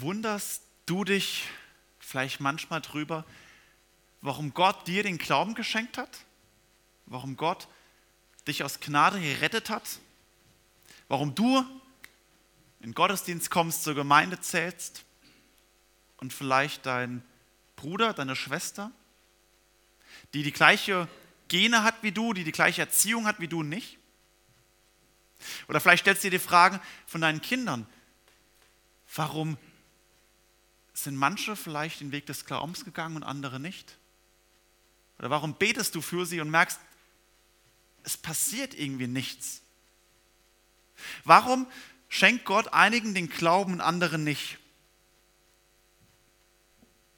Wunderst du dich vielleicht manchmal drüber, warum Gott dir den Glauben geschenkt hat? Warum Gott dich aus Gnade gerettet hat? Warum du in Gottesdienst kommst, zur Gemeinde zählst und vielleicht dein Bruder, deine Schwester, die die gleiche Gene hat wie du, die die gleiche Erziehung hat wie du nicht? Oder vielleicht stellst du dir die Frage von deinen Kindern, warum sind manche vielleicht den Weg des Glaubens gegangen und andere nicht? Oder warum betest du für sie und merkst, es passiert irgendwie nichts? Warum schenkt Gott einigen den Glauben und anderen nicht?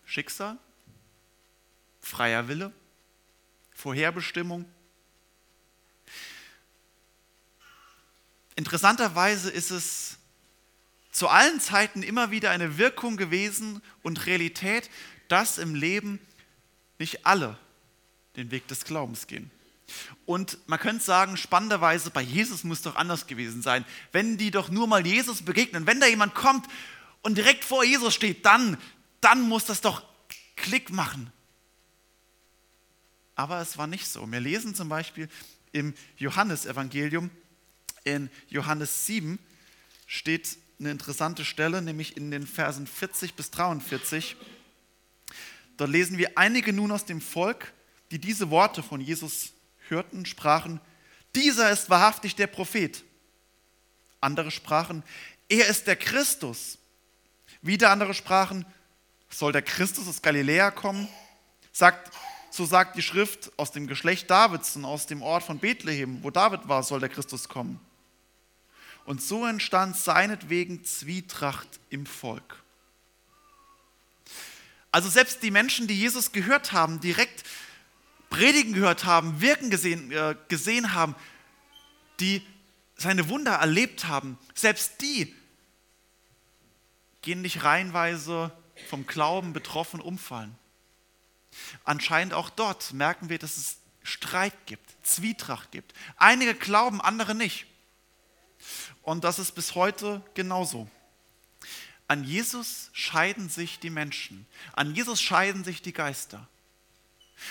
Schicksal? Freier Wille? Vorherbestimmung? Interessanterweise ist es zu allen Zeiten immer wieder eine Wirkung gewesen und Realität, dass im Leben nicht alle den Weg des Glaubens gehen. Und man könnte sagen, spannenderweise, bei Jesus muss doch anders gewesen sein. Wenn die doch nur mal Jesus begegnen, wenn da jemand kommt und direkt vor Jesus steht, dann, dann muss das doch Klick machen. Aber es war nicht so. Wir lesen zum Beispiel im Johannesevangelium, in Johannes 7 steht eine interessante Stelle, nämlich in den Versen 40 bis 43. Dort lesen wir, einige nun aus dem Volk, die diese Worte von Jesus hörten, sprachen, dieser ist wahrhaftig der Prophet. Andere sprachen, er ist der Christus. Wieder andere sprachen, soll der Christus aus Galiläa kommen? Sagt, so sagt die Schrift, aus dem Geschlecht Davids und aus dem Ort von Bethlehem, wo David war, soll der Christus kommen. Und so entstand seinetwegen Zwietracht im Volk. Also selbst die Menschen, die Jesus gehört haben, direkt predigen gehört haben, wirken gesehen, äh, gesehen haben, die seine Wunder erlebt haben, selbst die gehen nicht reihenweise vom Glauben betroffen umfallen. Anscheinend auch dort merken wir, dass es Streit gibt, Zwietracht gibt. Einige glauben, andere nicht. Und das ist bis heute genauso. An Jesus scheiden sich die Menschen. An Jesus scheiden sich die Geister.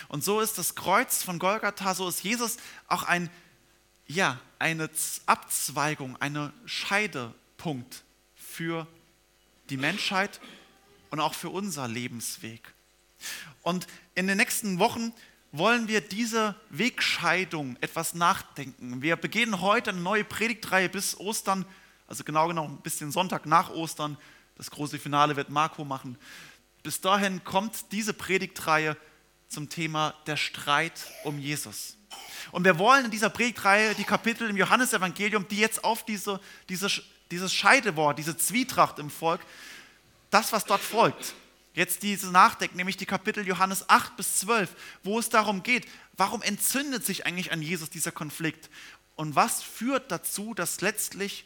Und so ist das Kreuz von Golgatha, so ist Jesus auch ein, ja, eine Abzweigung, ein Scheidepunkt für die Menschheit und auch für unser Lebensweg. Und in den nächsten Wochen wollen wir diese Wegscheidung etwas nachdenken. Wir beginnen heute eine neue Predigtreihe bis Ostern, also genau genommen bis den Sonntag nach Ostern. Das große Finale wird Marco machen. Bis dahin kommt diese Predigtreihe zum Thema der Streit um Jesus. Und wir wollen in dieser Predigtreihe die Kapitel im Johannesevangelium, die jetzt auf diese, diese, dieses Scheidewort, diese Zwietracht im Volk, das, was dort folgt, jetzt diese nachdenken, nämlich die Kapitel Johannes 8 bis 12, wo es darum geht, warum entzündet sich eigentlich an Jesus dieser Konflikt und was führt dazu, dass letztlich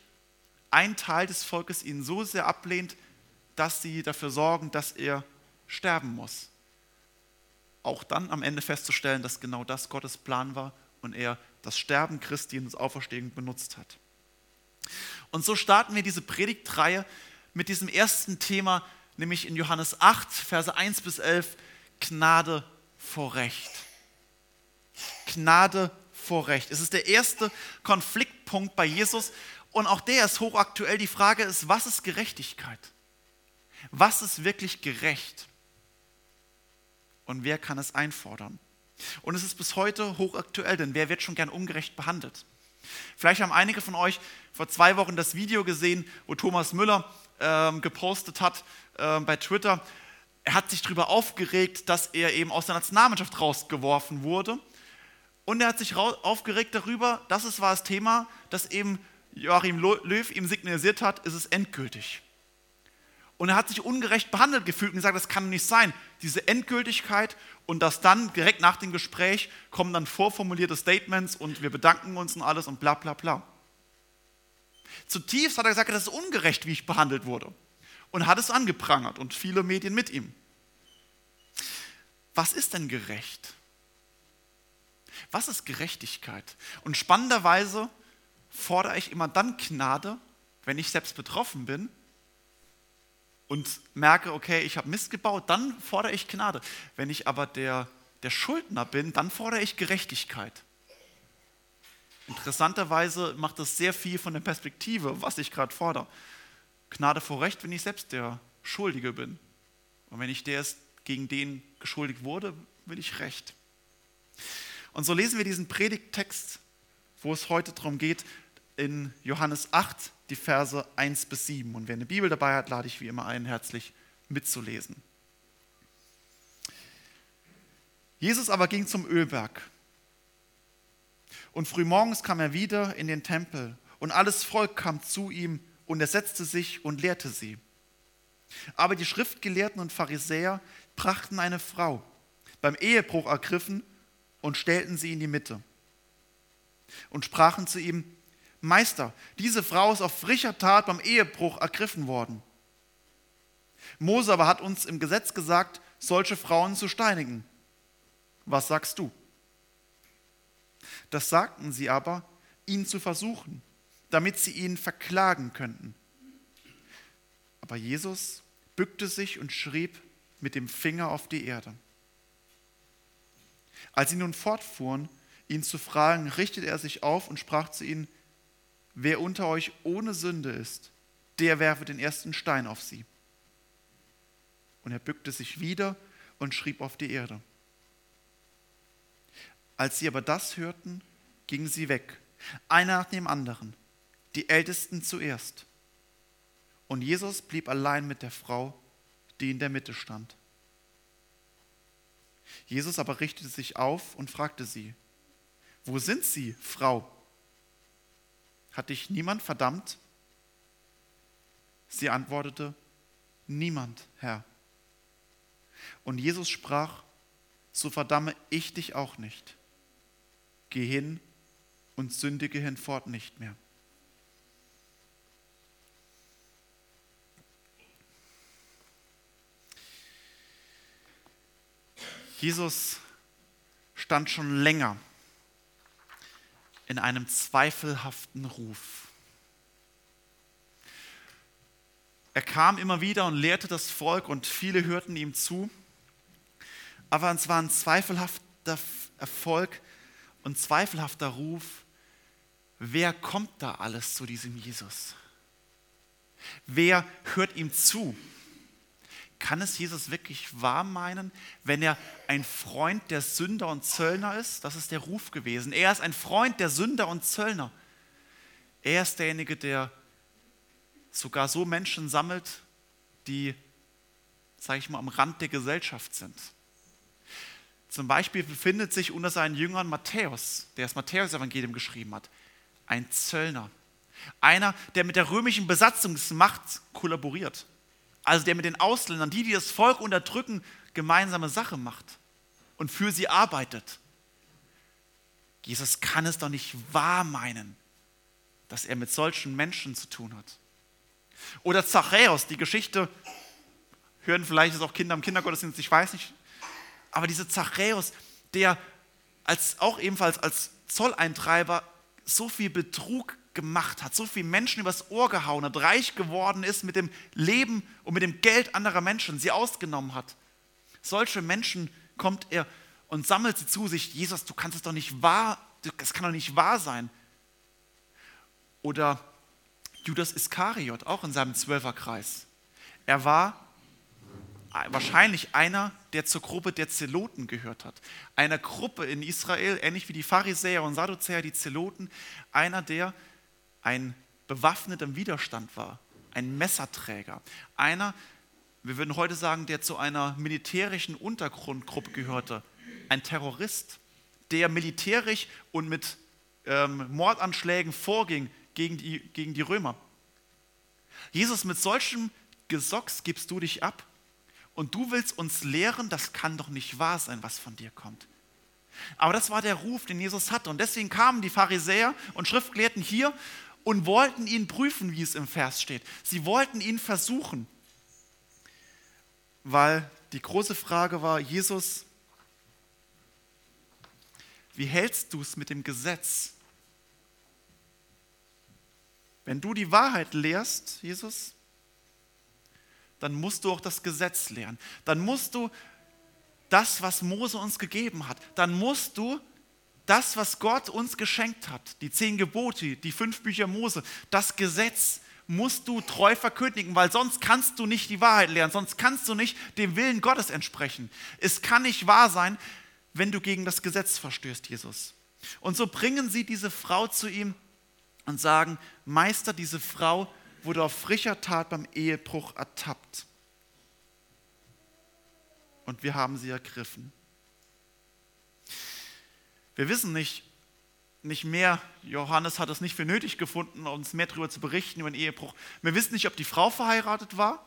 ein Teil des Volkes ihn so sehr ablehnt, dass sie dafür sorgen, dass er sterben muss. Auch dann am Ende festzustellen, dass genau das Gottes Plan war und er das Sterben Christi und das Auferstehen benutzt hat. Und so starten wir diese Predigtreihe mit diesem ersten Thema, nämlich in Johannes 8, Verse 1 bis 11, Gnade vor Recht. Gnade vor Recht. Es ist der erste Konfliktpunkt bei Jesus und auch der ist hochaktuell. Die Frage ist, was ist Gerechtigkeit? Was ist wirklich gerecht? Und wer kann es einfordern? Und es ist bis heute hochaktuell, denn wer wird schon gern ungerecht behandelt? Vielleicht haben einige von euch vor zwei Wochen das Video gesehen, wo Thomas Müller ähm, gepostet hat ähm, bei Twitter. Er hat sich darüber aufgeregt, dass er eben aus der Nationalmannschaft rausgeworfen wurde. Und er hat sich aufgeregt darüber, das ist, war das Thema, dass eben Joachim Löw ihm signalisiert hat, ist es endgültig. Und er hat sich ungerecht behandelt gefühlt und gesagt, das kann nicht sein. Diese Endgültigkeit und das dann direkt nach dem Gespräch kommen dann vorformulierte Statements und wir bedanken uns und alles und bla bla bla. Zutiefst hat er gesagt, das ist ungerecht, wie ich behandelt wurde. Und hat es angeprangert und viele Medien mit ihm. Was ist denn gerecht? Was ist Gerechtigkeit? Und spannenderweise fordere ich immer dann Gnade, wenn ich selbst betroffen bin und merke, okay, ich habe Mist gebaut, dann fordere ich Gnade. Wenn ich aber der, der Schuldner bin, dann fordere ich Gerechtigkeit. Interessanterweise macht das sehr viel von der Perspektive, was ich gerade fordere. Gnade vor Recht, wenn ich selbst der Schuldige bin. Und wenn ich der ist, gegen den geschuldigt wurde, will ich Recht. Und so lesen wir diesen Predigttext, wo es heute darum geht, in Johannes 8, die Verse 1 bis 7. Und wer eine Bibel dabei hat, lade ich wie immer ein, herzlich mitzulesen. Jesus aber ging zum Ölberg. Und frühmorgens kam er wieder in den Tempel und alles Volk kam zu ihm und er setzte sich und lehrte sie. Aber die Schriftgelehrten und Pharisäer brachten eine Frau, beim Ehebruch ergriffen und stellten sie in die Mitte und sprachen zu ihm, Meister, diese Frau ist auf frischer Tat beim Ehebruch ergriffen worden. Mose aber hat uns im Gesetz gesagt, solche Frauen zu steinigen. Was sagst du? Das sagten sie aber, ihn zu versuchen, damit sie ihn verklagen könnten. Aber Jesus bückte sich und schrieb mit dem Finger auf die Erde. Als sie nun fortfuhren, ihn zu fragen, richtete er sich auf und sprach zu ihnen, Wer unter euch ohne Sünde ist, der werfe den ersten Stein auf sie. Und er bückte sich wieder und schrieb auf die Erde. Als sie aber das hörten, gingen sie weg, einer nach dem anderen, die Ältesten zuerst. Und Jesus blieb allein mit der Frau, die in der Mitte stand. Jesus aber richtete sich auf und fragte sie, wo sind Sie, Frau? Hat dich niemand verdammt? Sie antwortete, niemand, Herr. Und Jesus sprach, so verdamme ich dich auch nicht. Geh hin und sündige hinfort nicht mehr. Jesus stand schon länger in einem zweifelhaften Ruf. Er kam immer wieder und lehrte das Volk und viele hörten ihm zu. Aber es war ein zweifelhafter Erfolg und zweifelhafter Ruf. Wer kommt da alles zu diesem Jesus? Wer hört ihm zu? Kann es Jesus wirklich wahr meinen, wenn er ein Freund der Sünder und Zöllner ist? Das ist der Ruf gewesen. Er ist ein Freund der Sünder und Zöllner. Er ist derjenige, der sogar so Menschen sammelt, die, sage ich mal, am Rand der Gesellschaft sind. Zum Beispiel befindet sich unter seinen Jüngern Matthäus, der das Matthäus-Evangelium geschrieben hat, ein Zöllner. Einer, der mit der römischen Besatzungsmacht kollaboriert also der mit den Ausländern, die, die das Volk unterdrücken, gemeinsame Sache macht und für sie arbeitet. Jesus kann es doch nicht wahr meinen, dass er mit solchen Menschen zu tun hat. Oder Zachäus, die Geschichte, hören vielleicht auch Kinder im Kindergottesdienst, ich weiß nicht, aber dieser Zachäus, der als, auch ebenfalls als Zolleintreiber so viel Betrug gemacht hat, so viele Menschen übers Ohr gehauen hat, reich geworden ist mit dem Leben und mit dem Geld anderer Menschen, sie ausgenommen hat. Solche Menschen kommt er und sammelt sie zu sich. Jesus, du kannst es doch nicht wahr, das kann doch nicht wahr sein. Oder Judas Iskariot, auch in seinem Zwölferkreis. Er war wahrscheinlich einer, der zur Gruppe der Zeloten gehört hat. Einer Gruppe in Israel, ähnlich wie die Pharisäer und Sadduzäer, die Zeloten, einer, der ein bewaffneter Widerstand war, ein Messerträger, einer, wir würden heute sagen, der zu einer militärischen Untergrundgruppe gehörte, ein Terrorist, der militärisch und mit ähm, Mordanschlägen vorging gegen die, gegen die Römer. Jesus, mit solchem Gesocks gibst du dich ab und du willst uns lehren, das kann doch nicht wahr sein, was von dir kommt. Aber das war der Ruf, den Jesus hatte. Und deswegen kamen die Pharisäer und Schriftgelehrten hier und wollten ihn prüfen, wie es im Vers steht. Sie wollten ihn versuchen, weil die große Frage war, Jesus, wie hältst du es mit dem Gesetz? Wenn du die Wahrheit lehrst, Jesus, dann musst du auch das Gesetz lernen. Dann musst du das, was Mose uns gegeben hat, dann musst du das, was Gott uns geschenkt hat, die zehn Gebote, die fünf Bücher Mose, das Gesetz musst du treu verkündigen, weil sonst kannst du nicht die Wahrheit lernen, sonst kannst du nicht dem Willen Gottes entsprechen. Es kann nicht wahr sein, wenn du gegen das Gesetz verstößt, Jesus. Und so bringen sie diese Frau zu ihm und sagen, Meister, diese Frau wurde auf frischer Tat beim Ehebruch ertappt. Und wir haben sie ergriffen. Wir wissen nicht, nicht mehr, Johannes hat es nicht für nötig gefunden, uns mehr darüber zu berichten, über den Ehebruch. Wir wissen nicht, ob die Frau verheiratet war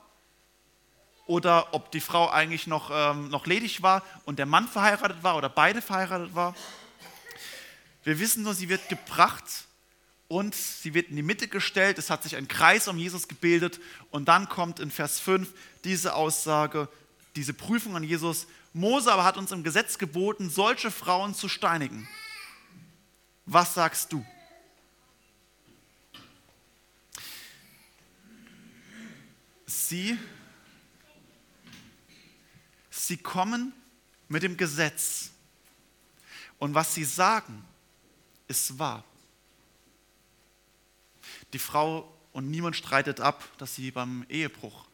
oder ob die Frau eigentlich noch, ähm, noch ledig war und der Mann verheiratet war oder beide verheiratet war. Wir wissen nur, sie wird gebracht und sie wird in die Mitte gestellt. Es hat sich ein Kreis um Jesus gebildet und dann kommt in Vers 5 diese Aussage, diese Prüfung an Jesus. Mose aber hat uns im Gesetz geboten, solche Frauen zu steinigen. Was sagst du? Sie, sie kommen mit dem Gesetz und was sie sagen, ist wahr. Die Frau und niemand streitet ab, dass sie beim Ehebruch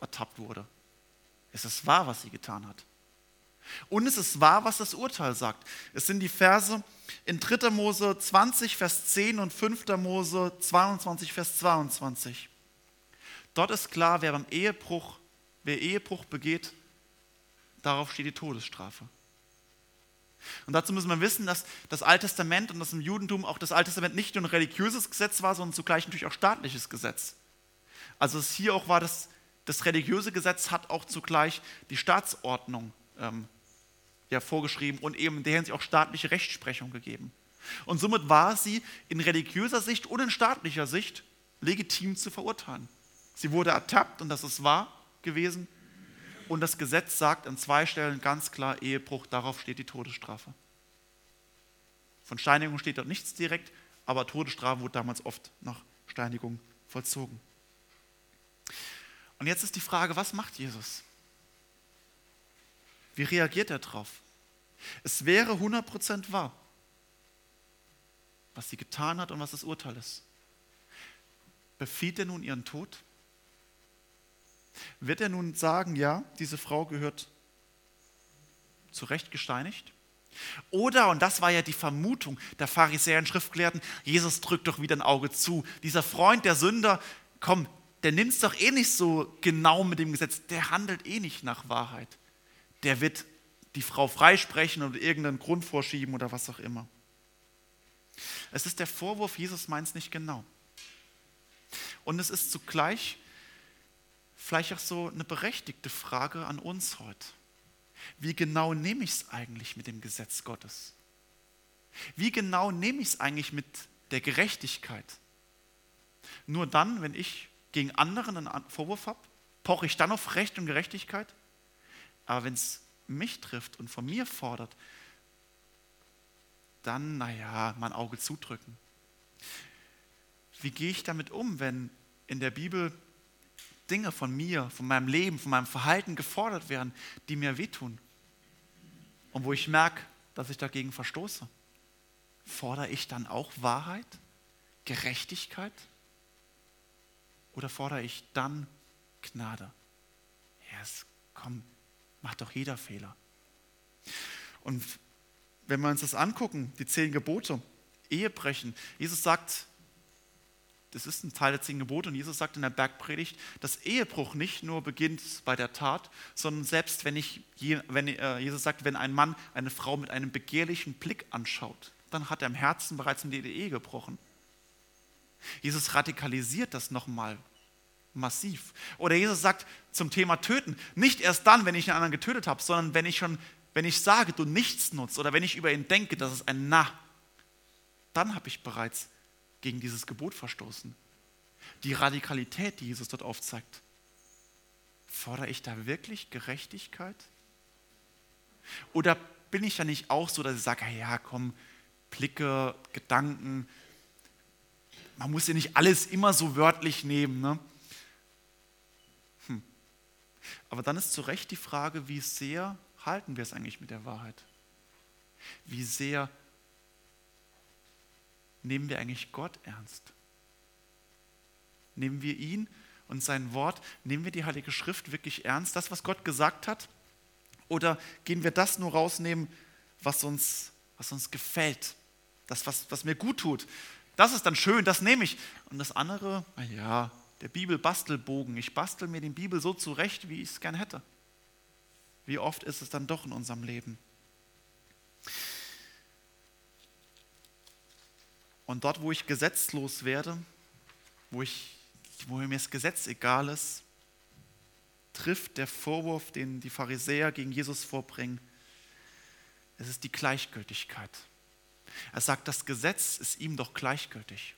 ertappt wurde. Es ist wahr, was sie getan hat. Und es ist wahr, was das Urteil sagt. Es sind die Verse in 3. Mose 20, Vers 10 und 5. Mose 22, Vers 22. Dort ist klar, wer beim Ehebruch, wer Ehebruch begeht, darauf steht die Todesstrafe. Und dazu müssen wir wissen, dass das Alte Testament und das im Judentum auch das Alte Testament nicht nur ein religiöses Gesetz war, sondern zugleich natürlich auch staatliches Gesetz. Also es hier auch war, das, das religiöse Gesetz hat auch zugleich die Staatsordnung ähm, ja, vorgeschrieben und eben in der Hinsicht auch staatliche Rechtsprechung gegeben. Und somit war sie in religiöser Sicht und in staatlicher Sicht legitim zu verurteilen. Sie wurde ertappt und das ist wahr gewesen. Und das Gesetz sagt an zwei Stellen ganz klar, Ehebruch, darauf steht die Todesstrafe. Von Steinigung steht dort nichts direkt, aber Todesstrafe wurde damals oft nach Steinigung vollzogen. Und jetzt ist die Frage, was macht Jesus? Wie reagiert er darauf? Es wäre 100% wahr, was sie getan hat und was das Urteil ist. Befiehlt er nun ihren Tod? Wird er nun sagen, ja, diese Frau gehört zu Recht gesteinigt? Oder, und das war ja die Vermutung der Pharisäer und Schriftgelehrten, Jesus drückt doch wieder ein Auge zu. Dieser Freund der Sünder, komm, der nimmt es doch eh nicht so genau mit dem Gesetz, der handelt eh nicht nach Wahrheit der wird die Frau freisprechen oder irgendeinen Grund vorschieben oder was auch immer. Es ist der Vorwurf, Jesus meint es nicht genau. Und es ist zugleich vielleicht auch so eine berechtigte Frage an uns heute. Wie genau nehme ich es eigentlich mit dem Gesetz Gottes? Wie genau nehme ich es eigentlich mit der Gerechtigkeit? Nur dann, wenn ich gegen anderen einen Vorwurf habe, poche ich dann auf Recht und Gerechtigkeit? Aber wenn es mich trifft und von mir fordert, dann, naja, mein Auge zudrücken. Wie gehe ich damit um, wenn in der Bibel Dinge von mir, von meinem Leben, von meinem Verhalten gefordert werden, die mir wehtun? Und wo ich merke, dass ich dagegen verstoße? Fordere ich dann auch Wahrheit, Gerechtigkeit? Oder fordere ich dann Gnade? Ja, es kommt Macht doch jeder Fehler. Und wenn wir uns das angucken, die zehn Gebote, Ehebrechen, Jesus sagt, das ist ein Teil der zehn Gebote und Jesus sagt in der Bergpredigt, dass Ehebruch nicht nur beginnt bei der Tat, sondern selbst wenn ich, wenn äh, Jesus sagt, wenn ein Mann eine Frau mit einem begehrlichen Blick anschaut, dann hat er im Herzen bereits in die Ehe gebrochen. Jesus radikalisiert das nochmal massiv. Oder Jesus sagt zum Thema Töten, nicht erst dann, wenn ich einen anderen getötet habe, sondern wenn ich schon, wenn ich sage, du nichts nutzt oder wenn ich über ihn denke, das ist ein Na, dann habe ich bereits gegen dieses Gebot verstoßen. Die Radikalität, die Jesus dort aufzeigt, fordere ich da wirklich Gerechtigkeit? Oder bin ich da nicht auch so, dass ich sage, ja komm, Blicke, Gedanken, man muss ja nicht alles immer so wörtlich nehmen. Ne? Hm. Aber dann ist zu Recht die Frage, wie sehr halten wir es eigentlich mit der Wahrheit? Wie sehr nehmen wir eigentlich Gott ernst? Nehmen wir ihn und sein Wort, nehmen wir die Heilige Schrift wirklich ernst, das, was Gott gesagt hat? Oder gehen wir das nur rausnehmen, was uns, was uns gefällt, das, was, was mir gut tut? Das ist dann schön, das nehme ich. Und das andere, ja, der Bibel-Bastelbogen. Ich bastel mir die Bibel so zurecht, wie ich es gern hätte. Wie oft ist es dann doch in unserem Leben? Und dort, wo ich gesetzlos werde, wo, ich, wo mir das Gesetz egal ist, trifft der Vorwurf, den die Pharisäer gegen Jesus vorbringen, es ist die Gleichgültigkeit. Er sagt, das Gesetz ist ihm doch gleichgültig.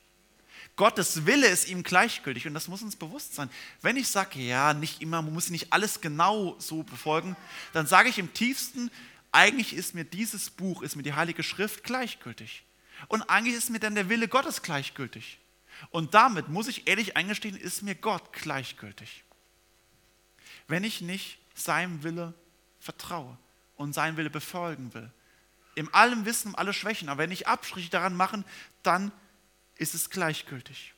Gottes Wille ist ihm gleichgültig und das muss uns bewusst sein. Wenn ich sage, ja, nicht immer, man muss nicht alles genau so befolgen, dann sage ich im tiefsten, eigentlich ist mir dieses Buch, ist mir die Heilige Schrift gleichgültig. Und eigentlich ist mir dann der Wille Gottes gleichgültig. Und damit muss ich ehrlich eingestehen, ist mir Gott gleichgültig. Wenn ich nicht seinem Wille vertraue und seinen Wille befolgen will. Im allem Wissen um alle Schwächen. Aber wenn ich Abstriche daran machen, dann ist es gleichgültig.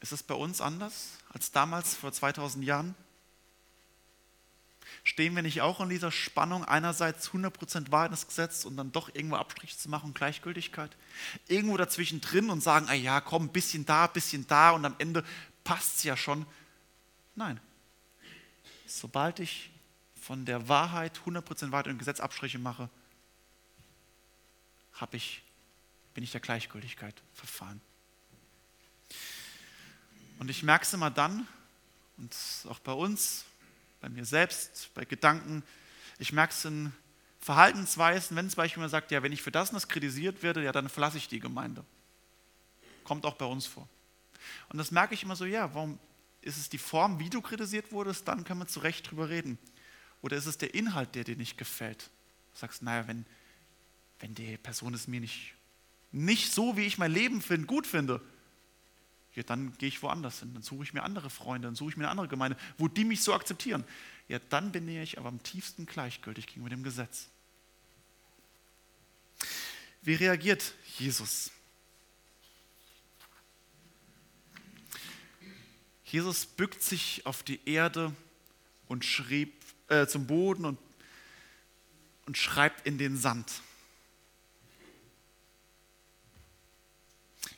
Ist es bei uns anders als damals vor 2000 Jahren? Stehen wir nicht auch in dieser Spannung, einerseits 100% Wahrheitsgesetz und dann doch irgendwo Abstriche zu machen, Gleichgültigkeit? Irgendwo dazwischen drin und sagen, ah ja, komm, ein bisschen da, ein bisschen da und am Ende passt es ja schon. Nein. Sobald ich von der Wahrheit, 100% Wahrheit und Gesetz Abstriche mache, ich, bin ich der Gleichgültigkeit verfahren. Und ich merke es immer dann, und auch bei uns, bei mir selbst, bei Gedanken. Ich merke es in Verhaltensweisen, wenn zum Beispiel man sagt, ja, wenn ich für das und das kritisiert werde, ja, dann verlasse ich die Gemeinde. Kommt auch bei uns vor. Und das merke ich immer so, ja, warum ist es die Form, wie du kritisiert wurdest, dann kann man zu Recht drüber reden. Oder ist es der Inhalt, der dir nicht gefällt? Du sagst, naja, wenn, wenn die Person es mir nicht, nicht so, wie ich mein Leben find, gut finde, ja, dann gehe ich woanders hin, dann suche ich mir andere Freunde, dann suche ich mir eine andere Gemeinde, wo die mich so akzeptieren. Ja, dann bin ich aber am tiefsten gleichgültig gegenüber dem Gesetz. Wie reagiert Jesus? Jesus bückt sich auf die Erde und schrieb äh, zum Boden und, und schreibt in den Sand.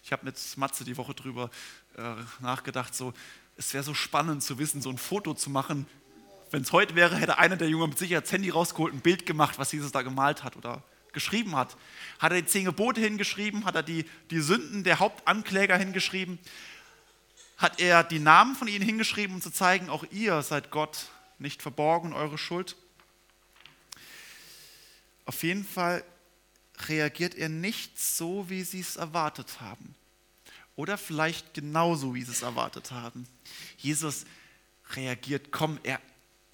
Ich habe mit Matze die Woche drüber äh, nachgedacht, so, es wäre so spannend zu wissen, so ein Foto zu machen. Wenn es heute wäre, hätte einer der Jungen mit Sicherheit das Handy rausgeholt, ein Bild gemacht, was Jesus da gemalt hat oder geschrieben hat. Hat er die zehn Gebote hingeschrieben? Hat er die, die Sünden der Hauptankläger hingeschrieben? Hat er die Namen von ihnen hingeschrieben, um zu zeigen, auch ihr seid Gott nicht verborgen, eure Schuld? Auf jeden Fall reagiert er nicht so, wie sie es erwartet haben. Oder vielleicht genauso, wie sie es erwartet haben. Jesus reagiert, komm, er,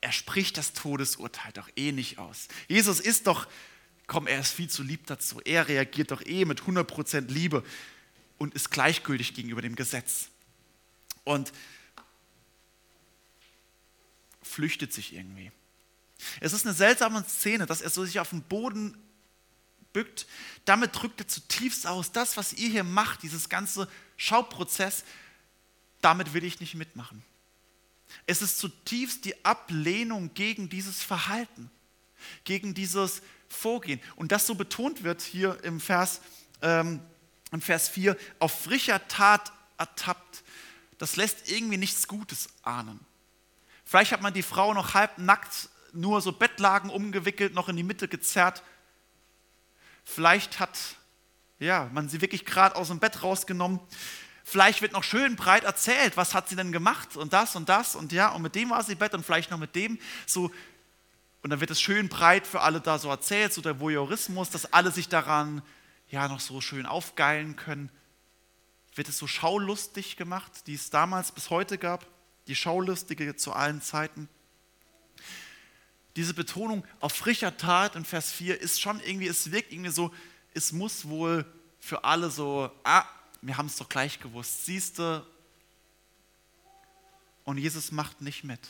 er spricht das Todesurteil doch eh nicht aus. Jesus ist doch, komm, er ist viel zu lieb dazu. Er reagiert doch eh mit 100% Liebe und ist gleichgültig gegenüber dem Gesetz. Und flüchtet sich irgendwie. Es ist eine seltsame Szene, dass er so sich auf den Boden bückt. Damit drückt er zutiefst aus, das, was ihr hier macht, dieses ganze Schauprozess, damit will ich nicht mitmachen. Es ist zutiefst die Ablehnung gegen dieses Verhalten, gegen dieses Vorgehen. Und das so betont wird hier im Vers, ähm, im Vers 4, auf frischer Tat ertappt, das lässt irgendwie nichts Gutes ahnen. Vielleicht hat man die Frau noch halb nackt, nur so Bettlagen umgewickelt, noch in die Mitte gezerrt Vielleicht hat ja, man sie wirklich gerade aus dem Bett rausgenommen. Vielleicht wird noch schön breit erzählt, was hat sie denn gemacht und das und das und ja, und mit dem war sie im Bett und vielleicht noch mit dem. So, und dann wird es schön breit für alle da so erzählt, so der Voyeurismus, dass alle sich daran ja noch so schön aufgeilen können. Wird es so schaulustig gemacht, die es damals bis heute gab, die Schaulustige zu allen Zeiten diese Betonung auf frischer Tat in Vers 4 ist schon irgendwie, es wirkt irgendwie so, es muss wohl für alle so, ah, wir haben es doch gleich gewusst, siehst du. Und Jesus macht nicht mit.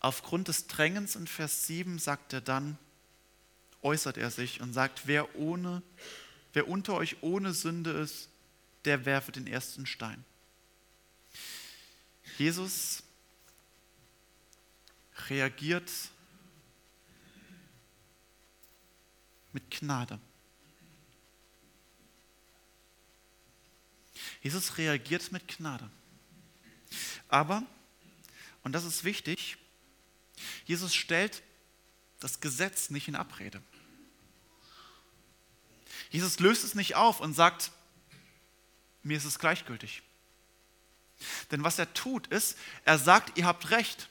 Aufgrund des Drängens in Vers 7 sagt er dann, äußert er sich und sagt, wer, ohne, wer unter euch ohne Sünde ist, der werfe den ersten Stein. Jesus reagiert mit Gnade. Jesus reagiert mit Gnade. Aber, und das ist wichtig, Jesus stellt das Gesetz nicht in Abrede. Jesus löst es nicht auf und sagt, mir ist es gleichgültig. Denn was er tut, ist, er sagt, ihr habt recht.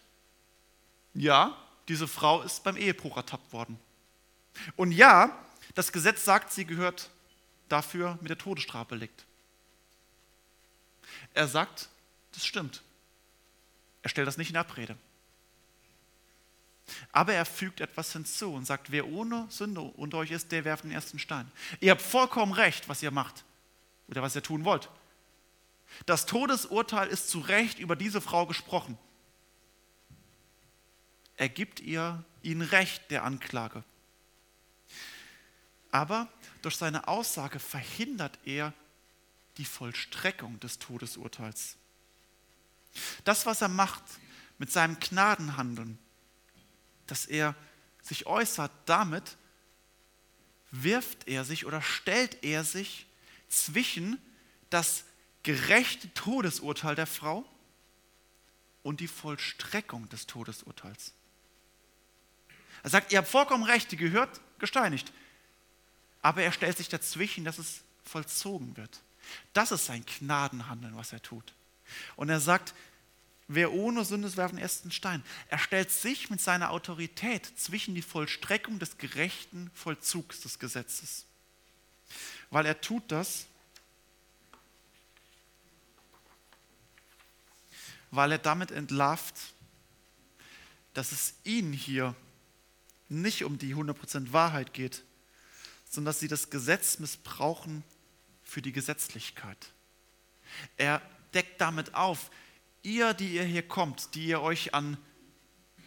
Ja, diese Frau ist beim Ehebruch ertappt worden. Und ja, das Gesetz sagt, sie gehört dafür mit der Todesstrafe belegt. Er sagt, das stimmt. Er stellt das nicht in Abrede. Aber er fügt etwas hinzu und sagt, wer ohne Sünde unter euch ist, der werft den ersten Stein. Ihr habt vollkommen recht, was ihr macht oder was ihr tun wollt. Das Todesurteil ist zu Recht über diese Frau gesprochen. Er gibt ihr ihnen Recht der Anklage. Aber durch seine Aussage verhindert er die Vollstreckung des Todesurteils. Das, was er macht mit seinem Gnadenhandeln, dass er sich äußert, damit wirft er sich oder stellt er sich zwischen das gerechte Todesurteil der Frau und die Vollstreckung des Todesurteils. Er sagt, ihr habt vollkommen recht, die gehört gesteinigt. Aber er stellt sich dazwischen, dass es vollzogen wird. Das ist sein Gnadenhandeln, was er tut. Und er sagt, wer ohne Sünde ist, werfen den ersten Stein. Er stellt sich mit seiner Autorität zwischen die Vollstreckung des gerechten Vollzugs des Gesetzes. Weil er tut das, weil er damit entlarvt, dass es ihnen hier nicht um die 100% Wahrheit geht, sondern dass sie das Gesetz missbrauchen für die Gesetzlichkeit. Er deckt damit auf, ihr, die ihr hier kommt, die ihr euch an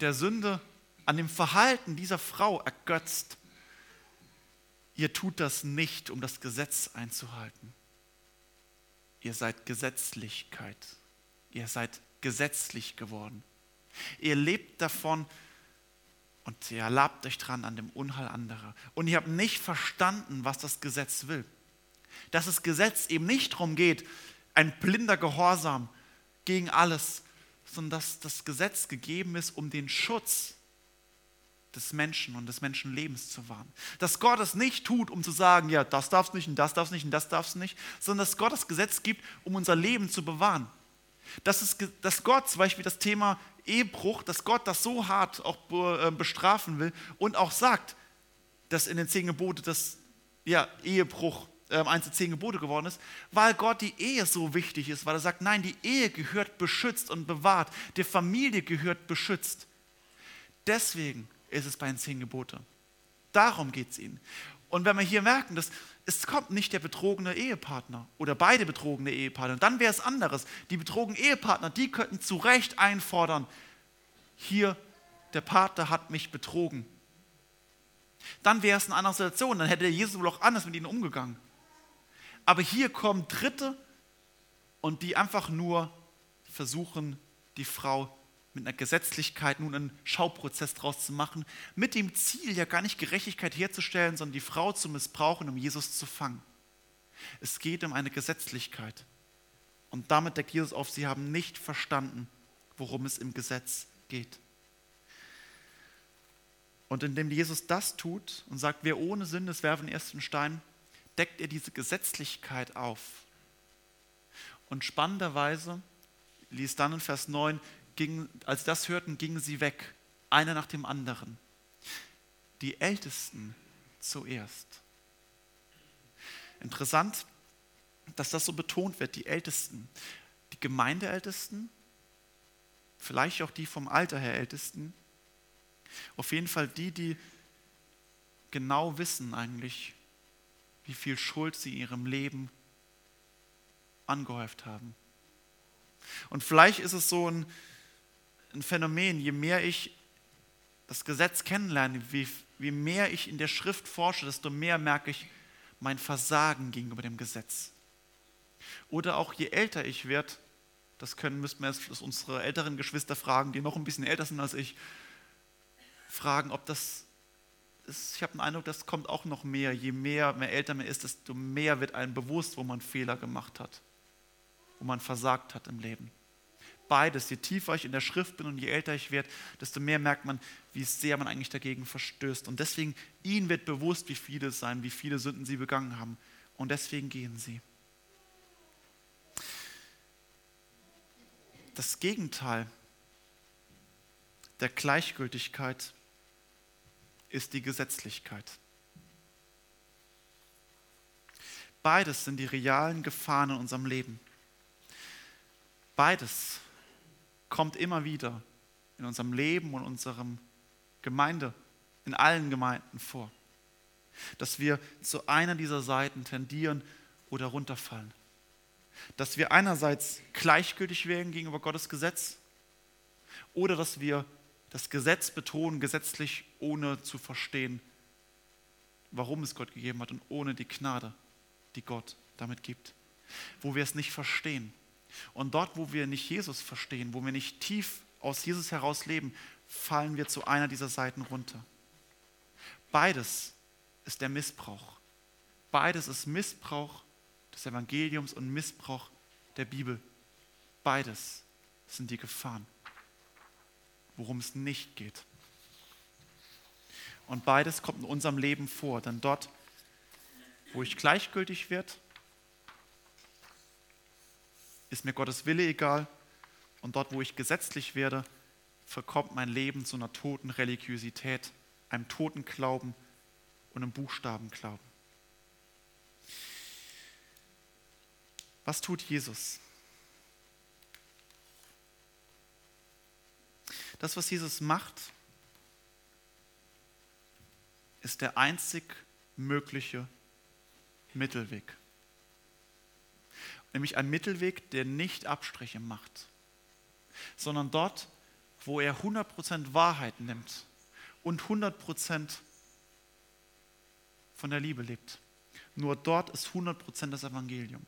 der Sünde, an dem Verhalten dieser Frau ergötzt, ihr tut das nicht, um das Gesetz einzuhalten. Ihr seid Gesetzlichkeit. Ihr seid gesetzlich geworden. Ihr lebt davon und ihr labt euch dran an dem Unheil anderer. Und ihr habt nicht verstanden, was das Gesetz will dass das Gesetz eben nicht darum geht, ein blinder Gehorsam gegen alles, sondern dass das Gesetz gegeben ist, um den Schutz des Menschen und des Menschenlebens zu wahren. Dass Gott es nicht tut, um zu sagen, ja, das darfst nicht und das darfst nicht und das darfst nicht, sondern dass Gott das Gesetz gibt, um unser Leben zu bewahren. Dass, es, dass Gott zum Beispiel das Thema Ehebruch, dass Gott das so hart auch äh, bestrafen will und auch sagt, dass in den zehn Geboten das ja, Ehebruch ähm, eins der zehn Gebote geworden ist, weil Gott die Ehe so wichtig ist, weil er sagt, nein, die Ehe gehört beschützt und bewahrt, die Familie gehört beschützt. Deswegen ist es bei den zehn Gebote. Darum geht es ihnen. Und wenn wir hier merken, dass es kommt nicht der betrogene Ehepartner oder beide betrogene Ehepartner, dann wäre es anderes. Die betrogenen Ehepartner, die könnten zu Recht einfordern, hier, der Partner hat mich betrogen. Dann wäre es eine andere Situation, dann hätte Jesus wohl auch anders mit ihnen umgegangen. Aber hier kommen Dritte und die einfach nur versuchen, die Frau mit einer Gesetzlichkeit nun einen Schauprozess draus zu machen, mit dem Ziel ja gar nicht Gerechtigkeit herzustellen, sondern die Frau zu missbrauchen, um Jesus zu fangen. Es geht um eine Gesetzlichkeit. Und damit deckt Jesus auf, sie haben nicht verstanden, worum es im Gesetz geht. Und indem Jesus das tut und sagt, wer ohne Sünde ist, werfen den ersten Stein, deckt er diese Gesetzlichkeit auf. Und spannenderweise ließ dann in Vers 9, ging, als das hörten, gingen sie weg, einer nach dem anderen. Die Ältesten zuerst. Interessant, dass das so betont wird, die Ältesten. Die Gemeindeältesten, vielleicht auch die vom Alter her Ältesten, auf jeden Fall die, die genau wissen eigentlich, wie viel Schuld sie in ihrem Leben angehäuft haben. Und vielleicht ist es so ein, ein Phänomen, je mehr ich das Gesetz kennenlerne, wie, wie mehr ich in der Schrift forsche, desto mehr merke ich mein Versagen gegenüber dem Gesetz. Oder auch je älter ich werde, das können, müssten wir jetzt unsere älteren Geschwister fragen, die noch ein bisschen älter sind als ich, fragen, ob das ist, ich habe den Eindruck, das kommt auch noch mehr. Je mehr, mehr älter man ist, desto mehr wird einem bewusst, wo man Fehler gemacht hat, wo man versagt hat im Leben. Beides, je tiefer ich in der Schrift bin und je älter ich werde, desto mehr merkt man, wie sehr man eigentlich dagegen verstößt. Und deswegen, ihnen wird bewusst, wie viele es sein, wie viele Sünden sie begangen haben. Und deswegen gehen sie. Das Gegenteil der Gleichgültigkeit ist die Gesetzlichkeit. Beides sind die realen Gefahren in unserem Leben. Beides kommt immer wieder in unserem Leben und unserem Gemeinde, in allen Gemeinden vor. Dass wir zu einer dieser Seiten tendieren oder runterfallen. Dass wir einerseits gleichgültig werden gegenüber Gottes Gesetz oder dass wir das Gesetz betonen, gesetzlich, ohne zu verstehen, warum es Gott gegeben hat und ohne die Gnade, die Gott damit gibt. Wo wir es nicht verstehen. Und dort, wo wir nicht Jesus verstehen, wo wir nicht tief aus Jesus heraus leben, fallen wir zu einer dieser Seiten runter. Beides ist der Missbrauch. Beides ist Missbrauch des Evangeliums und Missbrauch der Bibel. Beides sind die Gefahren worum es nicht geht. Und beides kommt in unserem Leben vor. Denn dort, wo ich gleichgültig werde, ist mir Gottes Wille egal. Und dort, wo ich gesetzlich werde, verkommt mein Leben zu einer toten Religiosität, einem toten Glauben und einem Buchstabenglauben. Was tut Jesus? Das, was Jesus macht, ist der einzig mögliche Mittelweg. Nämlich ein Mittelweg, der nicht Abstriche macht, sondern dort, wo er 100% Wahrheit nimmt und 100% von der Liebe lebt. Nur dort ist 100% das Evangelium.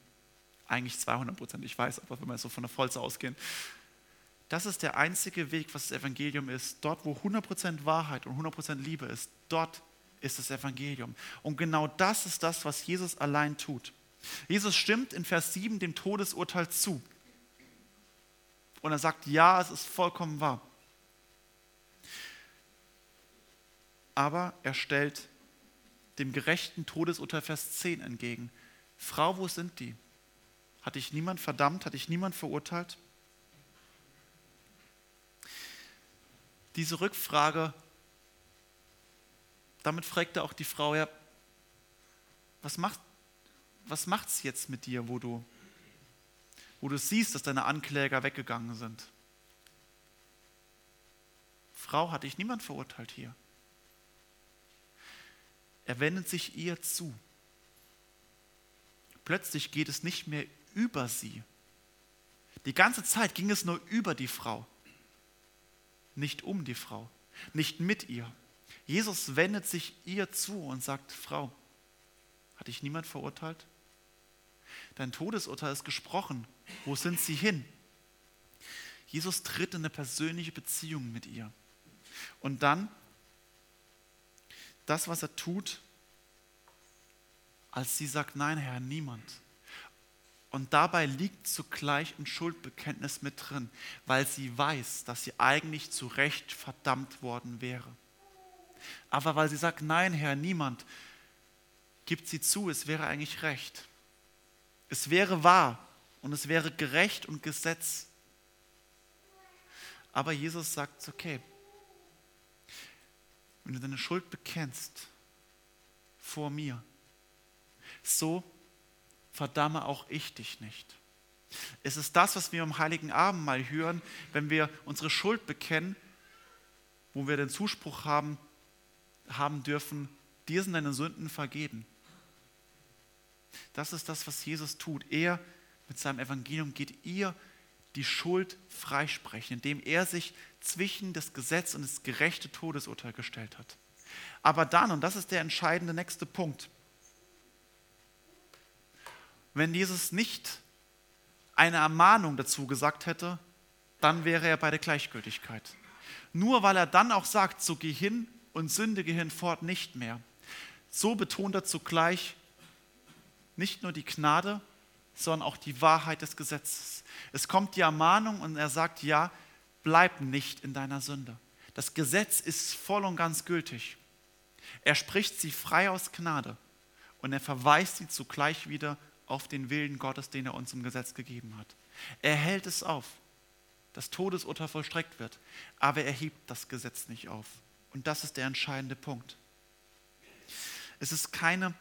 Eigentlich 200%, ich weiß, aber wenn wir so von der Vollzahl ausgehen, das ist der einzige Weg, was das Evangelium ist. Dort, wo 100% Wahrheit und 100% Liebe ist, dort ist das Evangelium. Und genau das ist das, was Jesus allein tut. Jesus stimmt in Vers 7 dem Todesurteil zu. Und er sagt, ja, es ist vollkommen wahr. Aber er stellt dem gerechten Todesurteil Vers 10 entgegen. Frau, wo sind die? Hat dich niemand verdammt? Hat dich niemand verurteilt? diese Rückfrage, damit fragte auch die Frau, ja, was macht was macht's jetzt mit dir, wo du, wo du siehst, dass deine Ankläger weggegangen sind? Frau, hat dich niemand verurteilt hier. Er wendet sich ihr zu. Plötzlich geht es nicht mehr über sie. Die ganze Zeit ging es nur über die Frau nicht um die Frau, nicht mit ihr. Jesus wendet sich ihr zu und sagt, Frau, hat dich niemand verurteilt? Dein Todesurteil ist gesprochen. Wo sind sie hin? Jesus tritt in eine persönliche Beziehung mit ihr. Und dann, das, was er tut, als sie sagt, nein, Herr, niemand. Und dabei liegt zugleich ein Schuldbekenntnis mit drin, weil sie weiß, dass sie eigentlich zu Recht verdammt worden wäre. Aber weil sie sagt, nein, Herr, niemand, gibt sie zu, es wäre eigentlich recht. Es wäre wahr und es wäre gerecht und Gesetz. Aber Jesus sagt, okay, wenn du deine Schuld bekennst vor mir, so verdamme auch ich dich nicht. Es ist das, was wir am Heiligen Abend mal hören, wenn wir unsere Schuld bekennen, wo wir den Zuspruch haben, haben dürfen, dir sind deine Sünden vergeben. Das ist das, was Jesus tut. Er mit seinem Evangelium geht ihr die Schuld freisprechen, indem er sich zwischen das Gesetz und das gerechte Todesurteil gestellt hat. Aber dann, und das ist der entscheidende nächste Punkt, wenn Jesus nicht eine Ermahnung dazu gesagt hätte, dann wäre er bei der Gleichgültigkeit. Nur weil er dann auch sagt, so geh hin und sündige hinfort nicht mehr. So betont er zugleich nicht nur die Gnade, sondern auch die Wahrheit des Gesetzes. Es kommt die Ermahnung und er sagt, ja, bleib nicht in deiner Sünde. Das Gesetz ist voll und ganz gültig. Er spricht sie frei aus Gnade und er verweist sie zugleich wieder auf den Willen Gottes, den er uns im Gesetz gegeben hat. Er hält es auf, dass Todesurteil vollstreckt wird, aber er hebt das Gesetz nicht auf. Und das ist der entscheidende Punkt. Es ist keine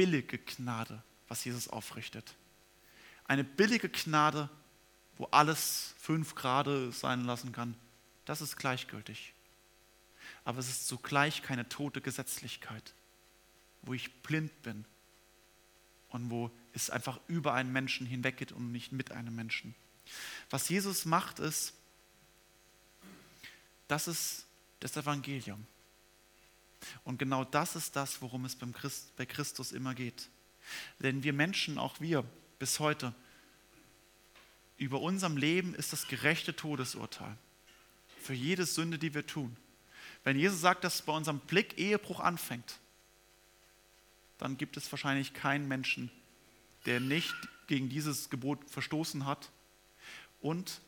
billige Gnade, was Jesus aufrichtet. Eine billige Gnade, wo alles fünf Grade sein lassen kann, das ist gleichgültig. Aber es ist zugleich keine tote Gesetzlichkeit, wo ich blind bin und wo es einfach über einen Menschen hinweggeht und nicht mit einem Menschen. Was Jesus macht, ist, das ist das Evangelium. Und genau das ist das, worum es beim Christ, bei Christus immer geht. Denn wir Menschen, auch wir bis heute, über unserem Leben ist das gerechte Todesurteil. Für jede Sünde, die wir tun. Wenn Jesus sagt, dass bei unserem Blick Ehebruch anfängt, dann gibt es wahrscheinlich keinen Menschen, der nicht gegen dieses Gebot verstoßen hat. Und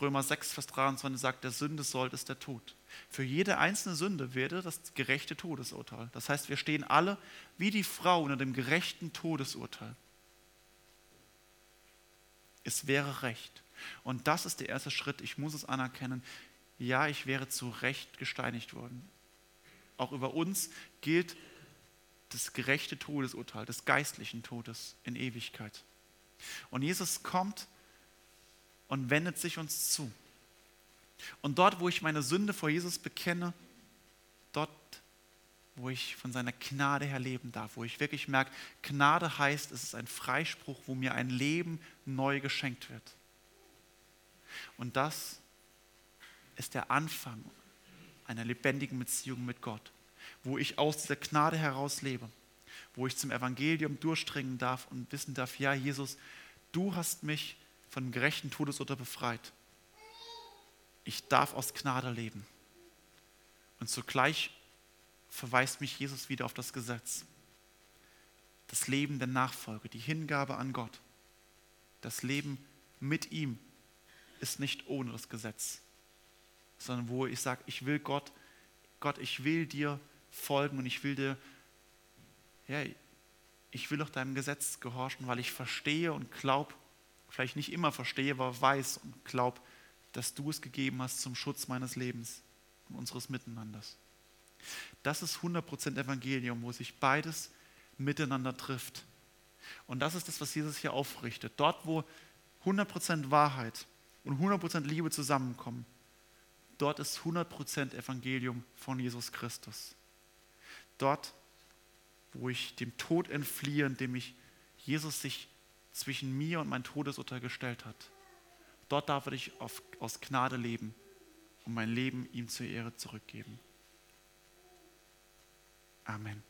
Römer 6, Vers 23 sagt, der Sünde sollt ist der Tod. Für jede einzelne Sünde werde das gerechte Todesurteil. Das heißt, wir stehen alle wie die Frau unter dem gerechten Todesurteil. Es wäre recht. Und das ist der erste Schritt. Ich muss es anerkennen. Ja, ich wäre zu Recht gesteinigt worden. Auch über uns gilt das gerechte Todesurteil, des geistlichen Todes in Ewigkeit. Und Jesus kommt und wendet sich uns zu. Und dort, wo ich meine Sünde vor Jesus bekenne, dort, wo ich von seiner Gnade her leben darf, wo ich wirklich merke, Gnade heißt, es ist ein Freispruch, wo mir ein Leben neu geschenkt wird. Und das ist der Anfang einer lebendigen Beziehung mit Gott wo ich aus dieser Gnade heraus lebe, wo ich zum Evangelium durchdringen darf und wissen darf, ja, Jesus, du hast mich von dem gerechten Todesurteil befreit. Ich darf aus Gnade leben. Und zugleich verweist mich Jesus wieder auf das Gesetz. Das Leben der Nachfolge, die Hingabe an Gott. Das Leben mit ihm ist nicht ohne das Gesetz, sondern wo ich sage, ich will Gott, Gott, ich will dir folgen und ich will dir, ja, ich will auch deinem Gesetz gehorchen, weil ich verstehe und glaube, vielleicht nicht immer verstehe, aber weiß und glaube, dass du es gegeben hast zum Schutz meines Lebens und unseres Miteinanders. Das ist 100% Evangelium, wo sich beides miteinander trifft. Und das ist das, was Jesus hier aufrichtet. Dort, wo 100% Wahrheit und 100% Liebe zusammenkommen, dort ist 100% Evangelium von Jesus Christus dort, wo ich dem Tod entfliehe, indem ich Jesus sich zwischen mir und mein Todesurteil gestellt hat. Dort darf ich auf, aus Gnade leben und mein Leben ihm zur Ehre zurückgeben. Amen.